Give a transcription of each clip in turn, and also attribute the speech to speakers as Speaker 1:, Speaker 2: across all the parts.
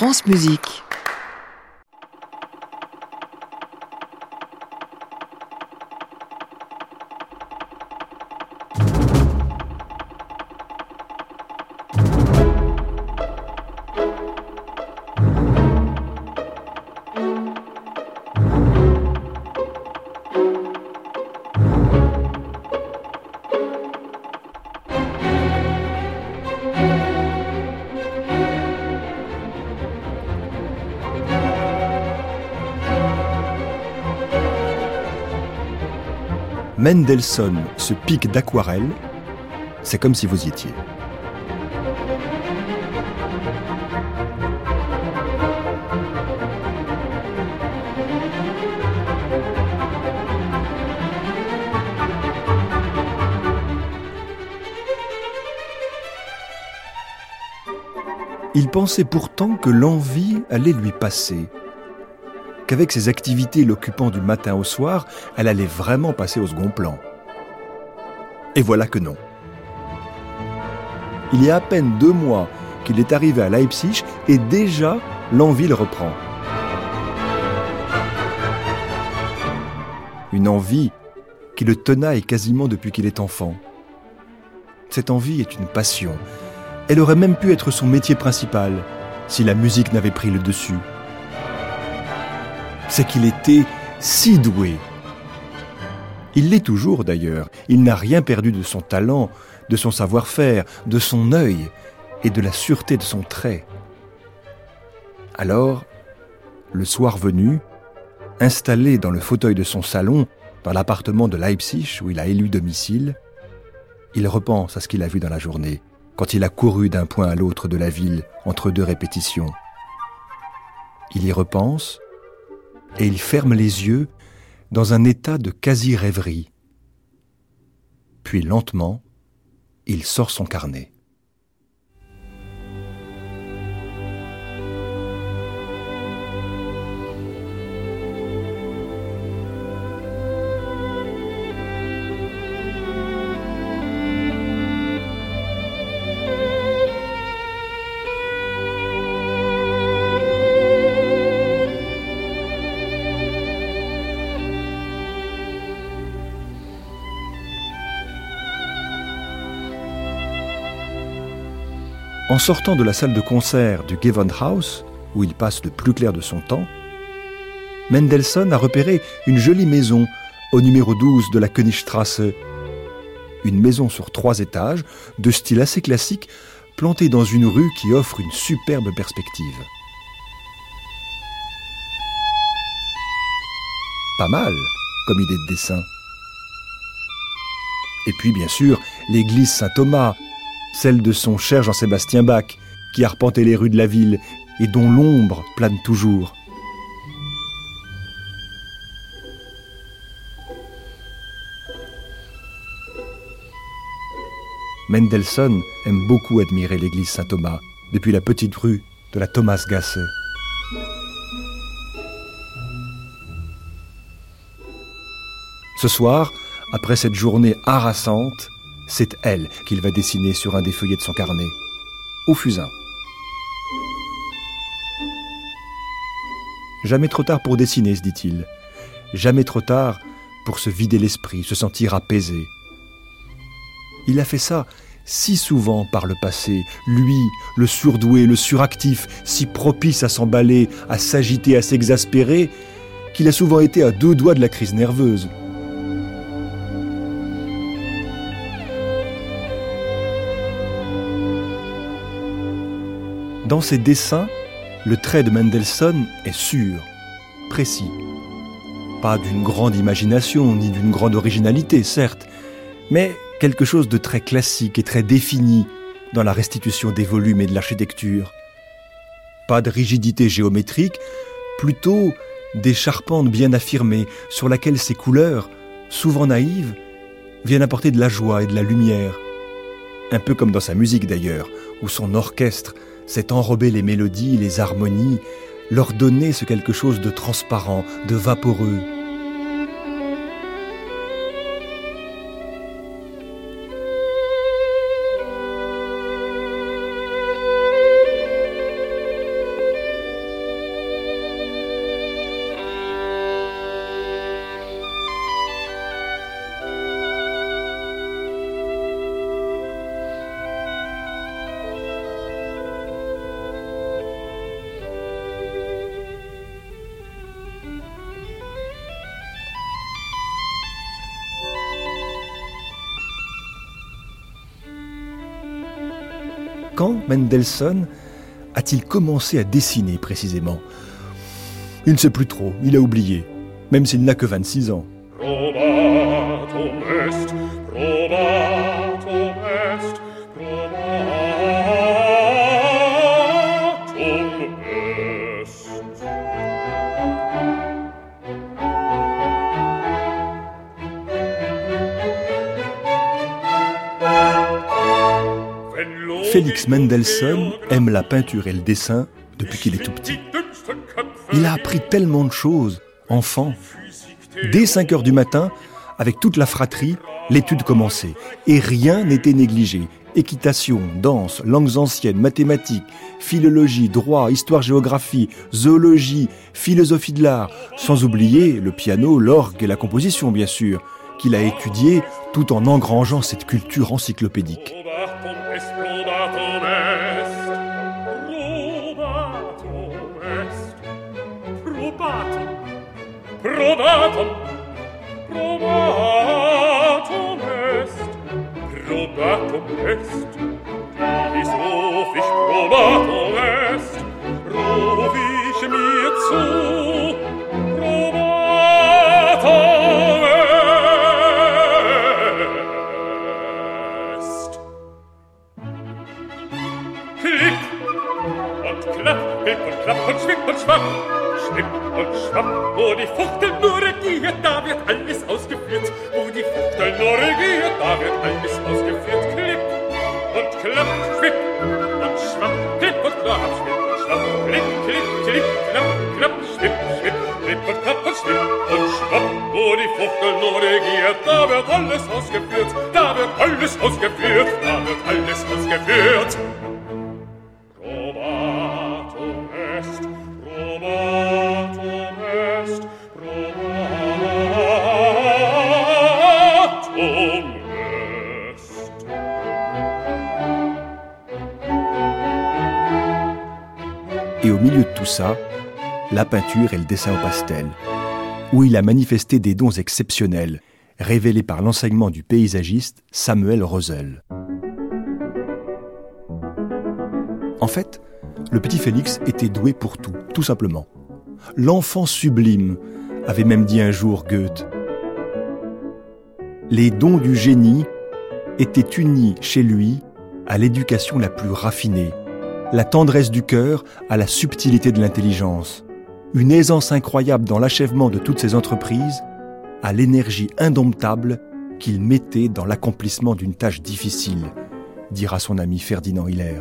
Speaker 1: France Musique.
Speaker 2: Mendelssohn se pique d'aquarelle, c'est comme si vous y étiez. Il pensait pourtant que l'envie allait lui passer, qu'avec ses activités l'occupant du matin au soir, elle allait vraiment passer au second plan. Et voilà que non. Il y a à peine deux mois qu'il est arrivé à Leipzig et déjà l'envie le reprend. Une envie qui le tenaille quasiment depuis qu'il est enfant. Cette envie est une passion. Elle aurait même pu être son métier principal si la musique n'avait pris le dessus c'est qu'il était si doué. Il l'est toujours d'ailleurs. Il n'a rien perdu de son talent, de son savoir-faire, de son œil et de la sûreté de son trait. Alors, le soir venu, installé dans le fauteuil de son salon, dans l'appartement de Leipzig où il a élu domicile, il repense à ce qu'il a vu dans la journée, quand il a couru d'un point à l'autre de la ville entre deux répétitions. Il y repense, et il ferme les yeux dans un état de quasi-rêverie. Puis lentement, il sort son carnet. En sortant de la salle de concert du Gewandhaus, où il passe le plus clair de son temps, Mendelssohn a repéré une jolie maison au numéro 12 de la Königstrasse. Une maison sur trois étages, de style assez classique, plantée dans une rue qui offre une superbe perspective. Pas mal comme idée de dessin. Et puis bien sûr, l'église Saint-Thomas, celle de son cher Jean-Sébastien Bach, qui arpentait les rues de la ville et dont l'ombre plane toujours. Mendelssohn aime beaucoup admirer l'église Saint-Thomas depuis la petite rue de la Thomasgasse. Ce soir, après cette journée harassante, c'est elle qu'il va dessiner sur un des feuillets de son carnet, au fusain. Jamais trop tard pour dessiner, se dit-il. Jamais trop tard pour se vider l'esprit, se sentir apaisé. Il a fait ça si souvent par le passé, lui, le surdoué, le suractif, si propice à s'emballer, à s'agiter, à s'exaspérer, qu'il a souvent été à deux doigts de la crise nerveuse. Dans ses dessins, le trait de Mendelssohn est sûr, précis. Pas d'une grande imagination ni d'une grande originalité, certes, mais quelque chose de très classique et très défini dans la restitution des volumes et de l'architecture. Pas de rigidité géométrique, plutôt des charpentes bien affirmées sur laquelle ces couleurs, souvent naïves, viennent apporter de la joie et de la lumière. Un peu comme dans sa musique d'ailleurs, où son orchestre c'est enrober les mélodies, les harmonies, leur donner ce quelque chose de transparent, de vaporeux. Mendelssohn a-t-il commencé à dessiner précisément? Il ne sait plus trop, il a oublié, même s'il n'a que 26 ans. Félix Mendelssohn aime la peinture et le dessin depuis qu'il est tout petit. Il a appris tellement de choses, enfant. Dès 5 heures du matin, avec toute la fratrie, l'étude commençait. Et rien n'était négligé. Équitation, danse, langues anciennes, mathématiques, philologie, droit, histoire-géographie, zoologie, philosophie de l'art, sans oublier le piano, l'orgue et la composition, bien sûr, qu'il a étudié tout en engrangeant cette culture encyclopédique. Est ça, la peinture et le dessin au pastel, où il a manifesté des dons exceptionnels, révélés par l'enseignement du paysagiste Samuel Rosel. En fait, le petit Félix était doué pour tout, tout simplement. L'enfant sublime, avait même dit un jour Goethe. Les dons du génie étaient unis chez lui à l'éducation la plus raffinée, la tendresse du cœur à la subtilité de l'intelligence, une aisance incroyable dans l'achèvement de toutes ses entreprises, à l'énergie indomptable qu'il mettait dans l'accomplissement d'une tâche difficile, dira son ami Ferdinand Hiller.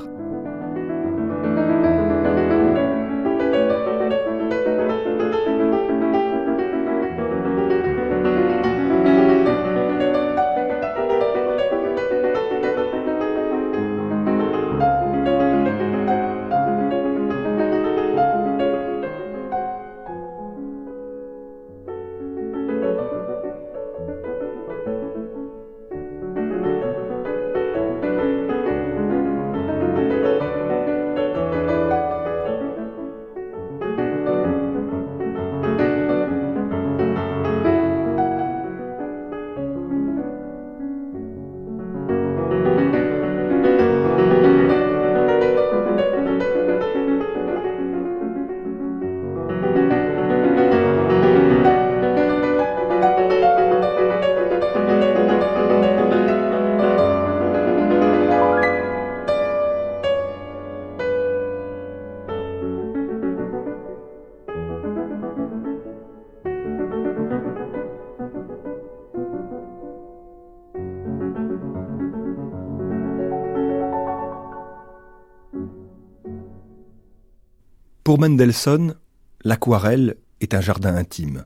Speaker 2: Pour Mendelssohn, l'aquarelle est un jardin intime.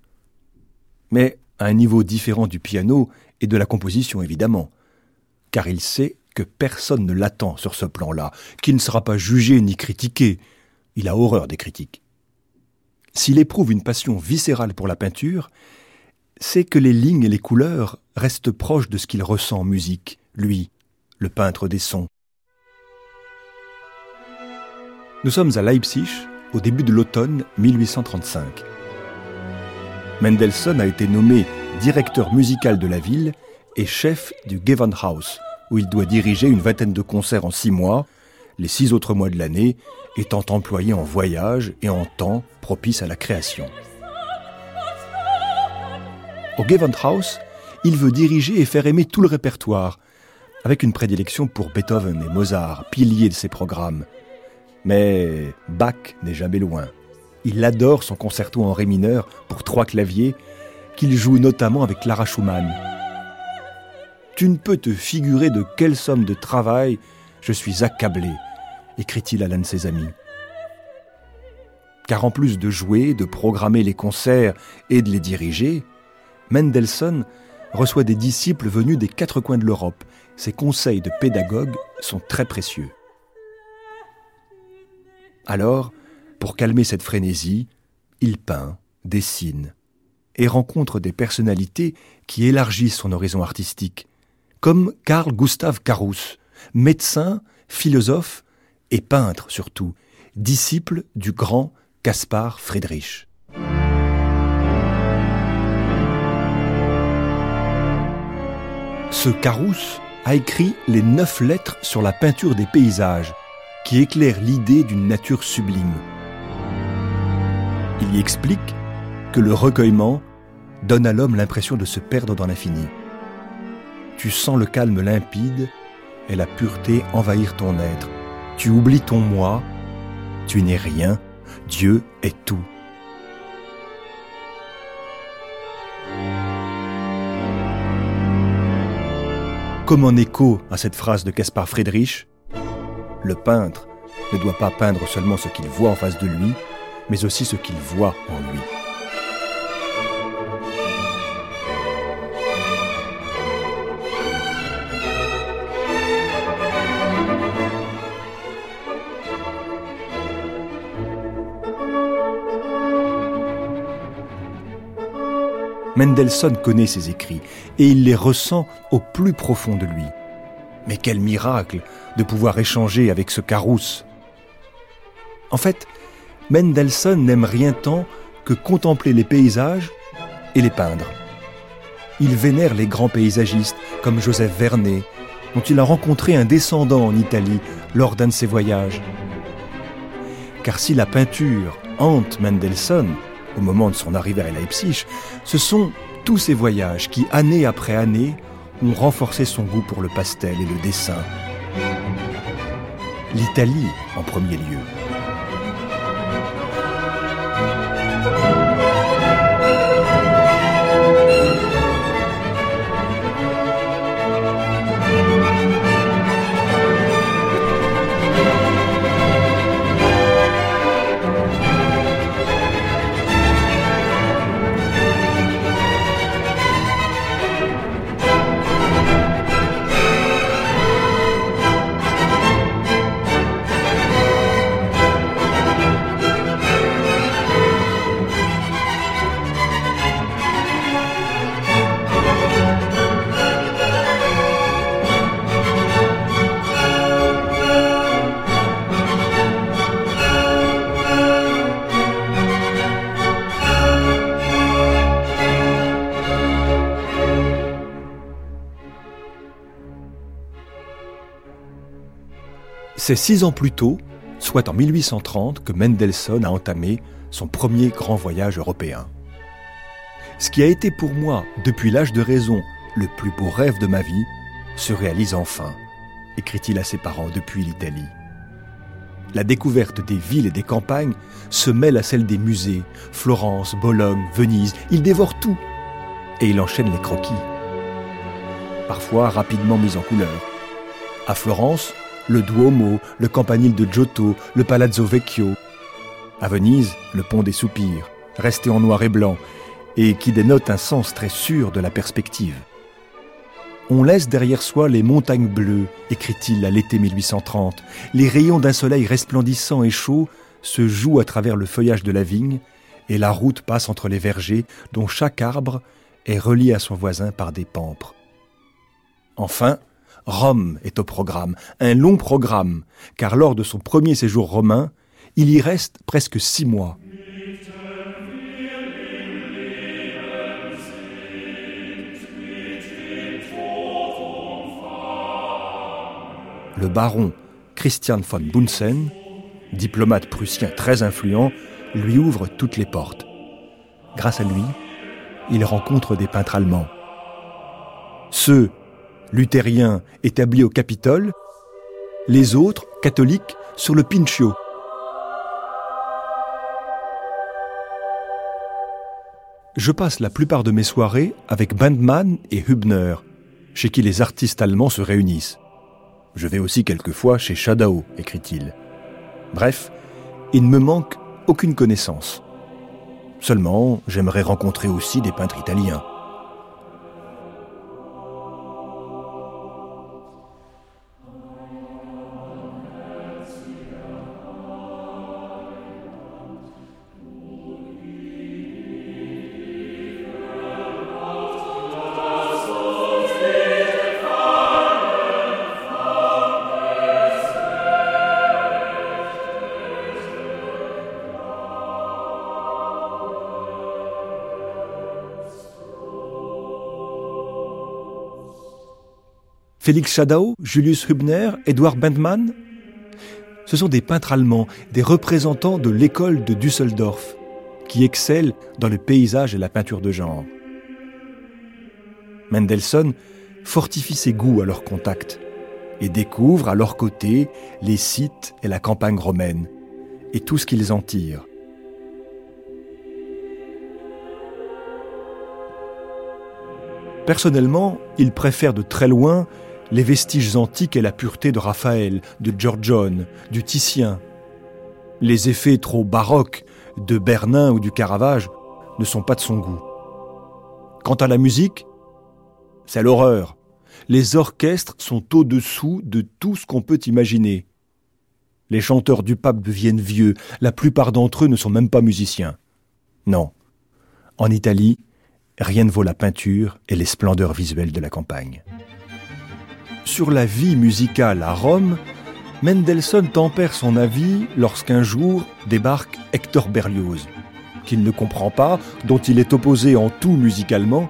Speaker 2: Mais à un niveau différent du piano et de la composition, évidemment. Car il sait que personne ne l'attend sur ce plan-là, qu'il ne sera pas jugé ni critiqué. Il a horreur des critiques. S'il éprouve une passion viscérale pour la peinture, c'est que les lignes et les couleurs restent proches de ce qu'il ressent en musique, lui, le peintre des sons. Nous sommes à Leipzig, au début de l'automne 1835. Mendelssohn a été nommé directeur musical de la ville et chef du Gewandhaus, où il doit diriger une vingtaine de concerts en six mois, les six autres mois de l'année étant employés en voyage et en temps propice à la création. Au Gewandhaus, il veut diriger et faire aimer tout le répertoire, avec une prédilection pour Beethoven et Mozart, piliers de ses programmes. Mais Bach n'est jamais loin. Il adore son concerto en ré mineur pour trois claviers, qu'il joue notamment avec Clara Schumann. Tu ne peux te figurer de quelle somme de travail je suis accablé, écrit-il à l'un de ses amis. Car en plus de jouer, de programmer les concerts et de les diriger, Mendelssohn reçoit des disciples venus des quatre coins de l'Europe. Ses conseils de pédagogue sont très précieux. Alors, pour calmer cette frénésie, il peint, dessine et rencontre des personnalités qui élargissent son horizon artistique, comme Carl Gustav Carousse, médecin, philosophe et peintre surtout, disciple du grand Caspar Friedrich. Ce Carousse a écrit les neuf lettres sur la peinture des paysages, qui éclairent l'idée d'une nature sublime. Il y explique que le recueillement donne à l'homme l'impression de se perdre dans l'infini. Tu sens le calme limpide et la pureté envahir ton être. Tu oublies ton moi, tu n'es rien, Dieu est tout. Comme en écho à cette phrase de Caspar Friedrich, le peintre ne doit pas peindre seulement ce qu'il voit en face de lui, mais aussi ce qu'il voit en lui. Mendelssohn connaît ses écrits et il les ressent au plus profond de lui. Mais quel miracle de pouvoir échanger avec ce Carousse En fait, Mendelssohn n'aime rien tant que contempler les paysages et les peindre. Il vénère les grands paysagistes comme Joseph Vernet, dont il a rencontré un descendant en Italie lors d'un de ses voyages. Car si la peinture hante Mendelssohn, au moment de son arrivée à Leipzig, ce sont tous ces voyages qui, année après année, ont renforcé son goût pour le pastel et le dessin. L'Italie en premier lieu. C'est six ans plus tôt, soit en 1830, que Mendelssohn a entamé son premier grand voyage européen. Ce qui a été pour moi, depuis l'âge de raison, le plus beau rêve de ma vie, se réalise enfin, écrit-il à ses parents depuis l'Italie. La découverte des villes et des campagnes se mêle à celle des musées, Florence, Bologne, Venise, il dévore tout, et il enchaîne les croquis, parfois rapidement mis en couleur. À Florence, le Duomo, le campanile de Giotto, le Palazzo Vecchio. À Venise, le pont des Soupirs, resté en noir et blanc, et qui dénote un sens très sûr de la perspective. On laisse derrière soi les montagnes bleues, écrit-il à l'été 1830. Les rayons d'un soleil resplendissant et chaud se jouent à travers le feuillage de la vigne, et la route passe entre les vergers dont chaque arbre est relié à son voisin par des pampres. Enfin, Rome est au programme, un long programme, car lors de son premier séjour romain, il y reste presque six mois. Le baron Christian von Bunsen, diplomate prussien très influent, lui ouvre toutes les portes. Grâce à lui, il rencontre des peintres allemands. Ceux, luthériens, établis au Capitole, les autres, catholiques, sur le Pincio. Je passe la plupart de mes soirées avec Bandmann et Hübner, chez qui les artistes allemands se réunissent. Je vais aussi quelquefois chez Schadau, écrit-il. Bref, il ne me manque aucune connaissance. Seulement, j'aimerais rencontrer aussi des peintres italiens. Félix Schadau, Julius Hübner, Edward Bendmann? Ce sont des peintres allemands, des représentants de l'école de Düsseldorf, qui excellent dans le paysage et la peinture de genre. Mendelssohn fortifie ses goûts à leur contact et découvre à leur côté les sites et la campagne romaine et tout ce qu'ils en tirent. Personnellement, il préfère de très loin les vestiges antiques et la pureté de Raphaël, de Giorgione, du Titien. Les effets trop baroques de Bernin ou du Caravage ne sont pas de son goût. Quant à la musique, c'est l'horreur. Les orchestres sont au-dessous de tout ce qu'on peut imaginer. Les chanteurs du pape deviennent vieux, la plupart d'entre eux ne sont même pas musiciens. Non. En Italie, rien ne vaut la peinture et les splendeurs visuelles de la campagne. Sur la vie musicale à Rome, Mendelssohn tempère son avis lorsqu'un jour débarque Hector Berlioz, qu'il ne comprend pas, dont il est opposé en tout musicalement,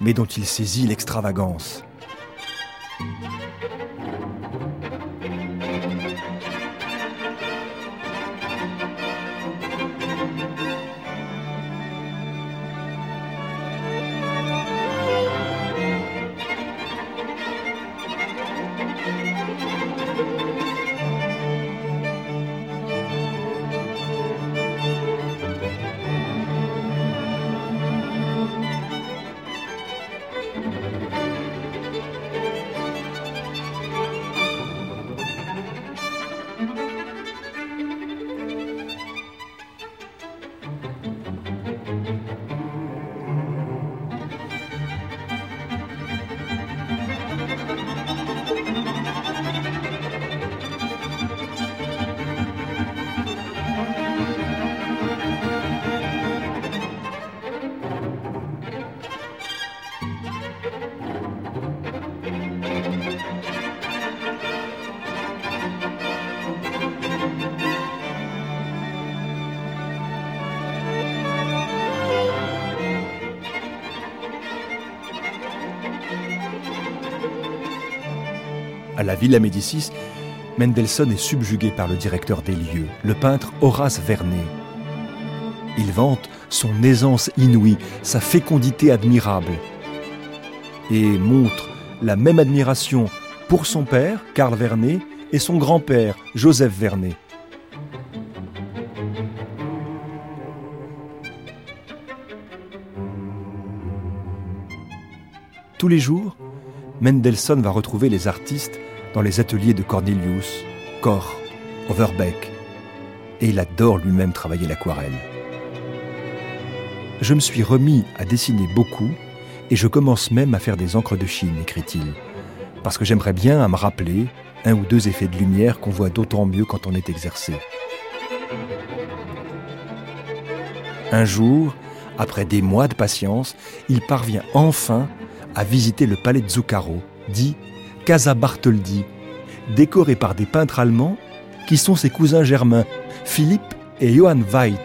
Speaker 2: mais dont il saisit l'extravagance. À la Villa Médicis, Mendelssohn est subjugué par le directeur des lieux, le peintre Horace Vernet. Il vante son aisance inouïe, sa fécondité admirable, et montre la même admiration pour son père, Karl Vernet, et son grand-père, Joseph Vernet. Tous les jours, Mendelssohn va retrouver les artistes dans les ateliers de Cornelius, Koch, Overbeck, et il adore lui-même travailler l'aquarelle. Je me suis remis à dessiner beaucoup et je commence même à faire des encres de Chine, écrit-il, parce que j'aimerais bien à me rappeler un ou deux effets de lumière qu'on voit d'autant mieux quand on est exercé. Un jour, après des mois de patience, il parvient enfin à visiter le palais de Zuccaro, dit Casa Bartholdi, décoré par des peintres allemands qui sont ses cousins germains, Philippe et Johann Weid.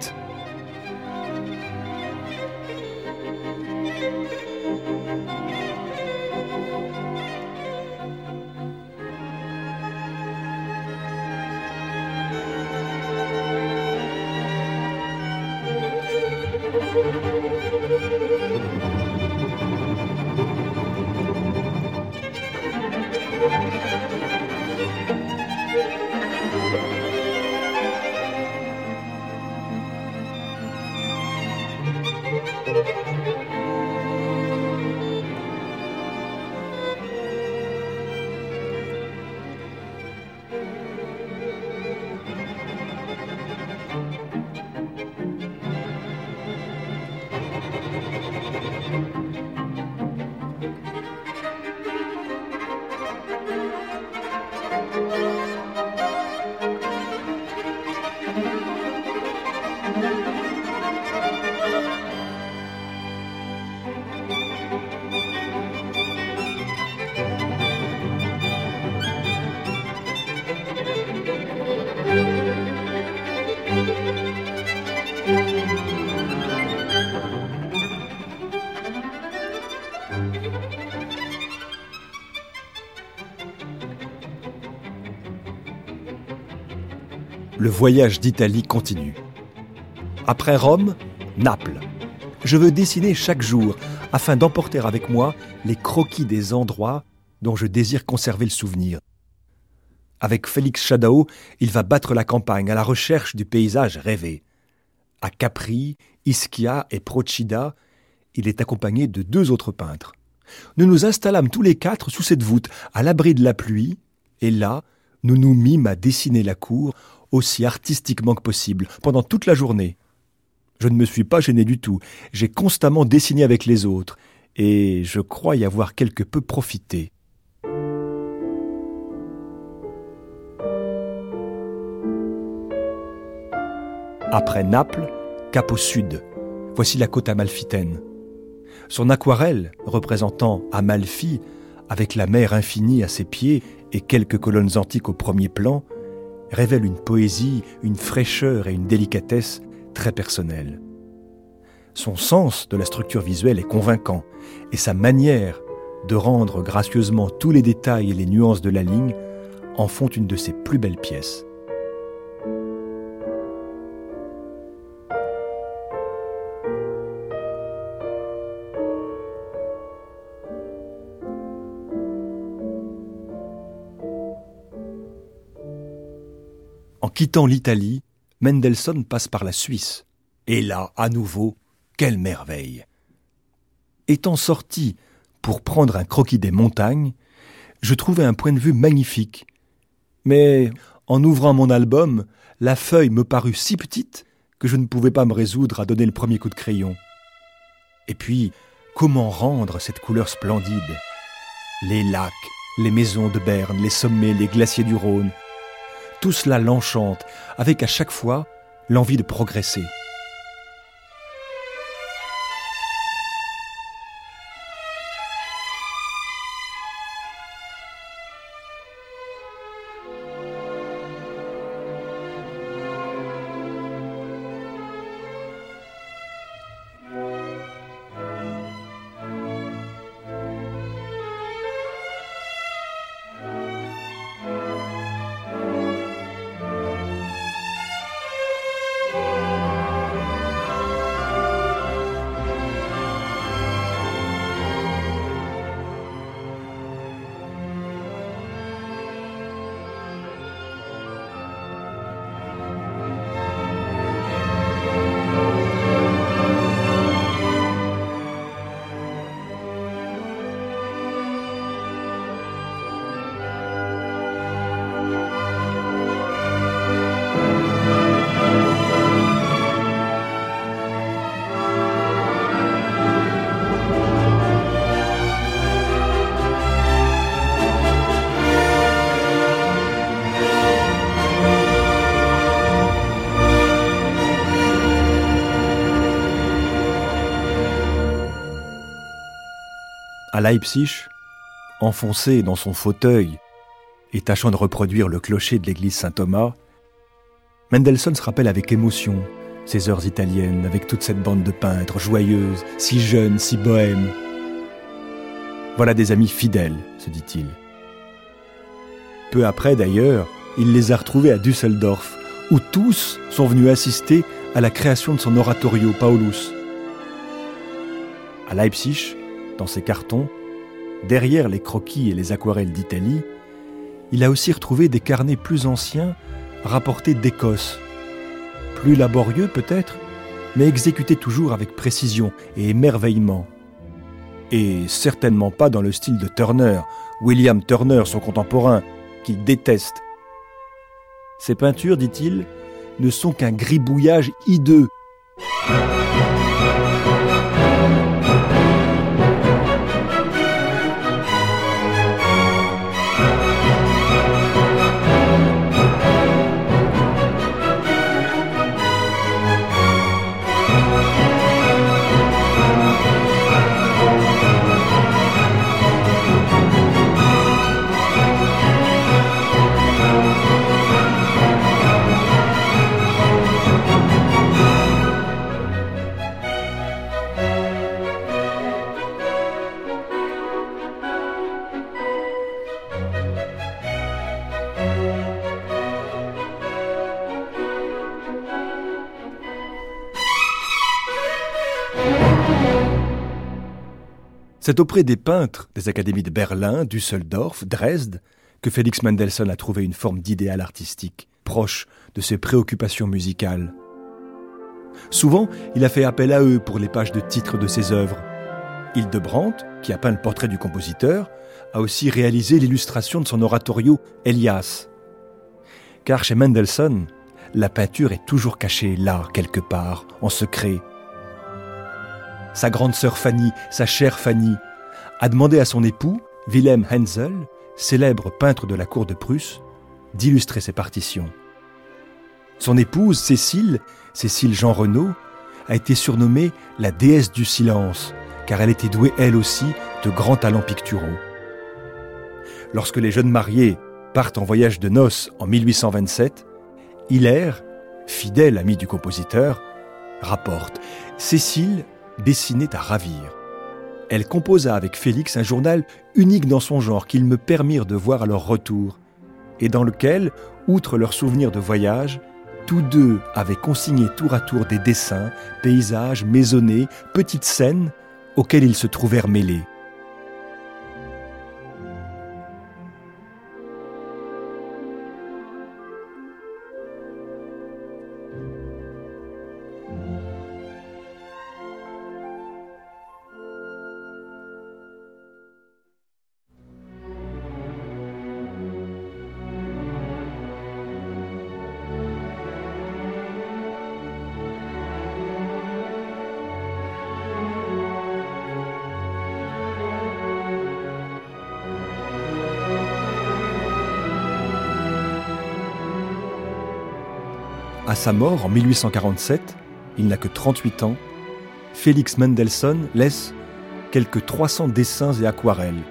Speaker 2: Voyage d'Italie continue. Après Rome, Naples. Je veux dessiner chaque jour afin d'emporter avec moi les croquis des endroits dont je désire conserver le souvenir. Avec Félix Chadao, il va battre la campagne à la recherche du paysage rêvé. À Capri, Ischia et Procida, il est accompagné de deux autres peintres. Nous nous installâmes tous les quatre sous cette voûte, à l'abri de la pluie, et là, nous nous mîmes à dessiner la cour aussi artistiquement que possible, pendant toute la journée. Je ne me suis pas gêné du tout, j'ai constamment dessiné avec les autres, et je crois y avoir quelque peu profité. Après Naples, cap au sud, voici la côte amalfitaine. Son aquarelle, représentant Amalfi, avec la mer infinie à ses pieds et quelques colonnes antiques au premier plan, révèle une poésie, une fraîcheur et une délicatesse très personnelles. Son sens de la structure visuelle est convaincant et sa manière de rendre gracieusement tous les détails et les nuances de la ligne en font une de ses plus belles pièces. Quittant l'Italie, Mendelssohn passe par la Suisse. Et là, à nouveau, quelle merveille Étant sorti pour prendre un croquis des montagnes, je trouvais un point de vue magnifique. Mais en ouvrant mon album, la feuille me parut si petite que je ne pouvais pas me résoudre à donner le premier coup de crayon. Et puis, comment rendre cette couleur splendide? Les lacs, les maisons de Berne, les sommets, les glaciers du Rhône, tout cela l'enchante, avec à chaque fois l'envie de progresser. À Leipzig, enfoncé dans son fauteuil et tâchant de reproduire le clocher de l'église Saint-Thomas, Mendelssohn se rappelle avec émotion ces heures italiennes avec toute cette bande de peintres joyeuses, si jeunes, si bohèmes. Voilà des amis fidèles, se dit-il. Peu après, d'ailleurs, il les a retrouvés à Düsseldorf, où tous sont venus assister à la création de son oratorio Paulus, À Leipzig, dans ses cartons, derrière les croquis et les aquarelles d'Italie, il a aussi retrouvé des carnets plus anciens rapportés d'Écosse. Plus laborieux peut-être, mais exécutés toujours avec précision et émerveillement. Et certainement pas dans le style de Turner, William Turner, son contemporain, qu'il déteste. Ces peintures, dit-il, ne sont qu'un gribouillage hideux. C'est auprès des peintres des académies de Berlin, Düsseldorf, Dresde, que Félix Mendelssohn a trouvé une forme d'idéal artistique, proche de ses préoccupations musicales. Souvent, il a fait appel à eux pour les pages de titres de ses œuvres. Hildebrandt, qui a peint le portrait du compositeur, a aussi réalisé l'illustration de son oratorio Elias. Car chez Mendelssohn, la peinture est toujours cachée là, quelque part, en secret, sa grande sœur Fanny, sa chère Fanny, a demandé à son époux, Wilhelm Hensel, célèbre peintre de la cour de Prusse, d'illustrer ses partitions. Son épouse, Cécile, Cécile Jean Renaud, a été surnommée la déesse du silence, car elle était douée elle aussi de grands talents picturaux. Lorsque les jeunes mariés partent en voyage de noces en 1827, Hilaire, fidèle ami du compositeur, rapporte Cécile dessinait à ravir. Elle composa avec Félix un journal unique dans son genre qu'ils me permirent de voir à leur retour, et dans lequel, outre leurs souvenirs de voyage, tous deux avaient consigné tour à tour des dessins, paysages, maisonnées, petites scènes auxquelles ils se trouvèrent mêlés. Sa mort en 1847, il n'a que 38 ans, Félix Mendelssohn laisse quelques 300 dessins et aquarelles,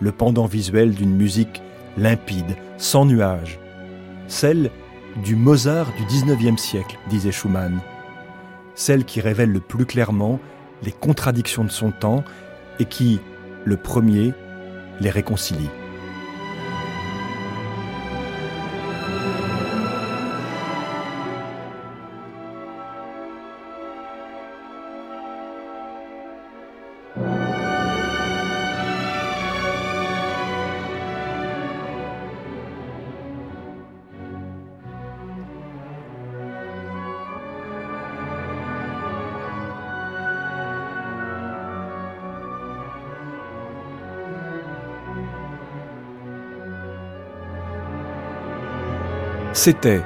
Speaker 2: le pendant visuel d'une musique limpide, sans nuages, celle du Mozart du 19e siècle, disait Schumann, celle qui révèle le plus clairement les contradictions de son temps et qui, le premier, les réconcilie. C'était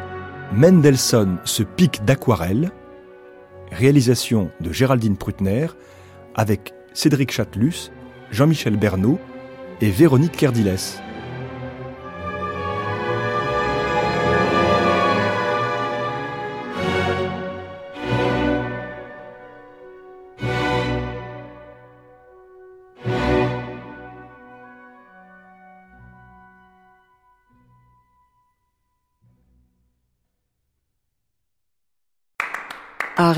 Speaker 2: Mendelssohn se pique d'aquarelle, réalisation de Géraldine Prutner avec Cédric Chatelus, Jean-Michel Bernot et Véronique Kerdiles.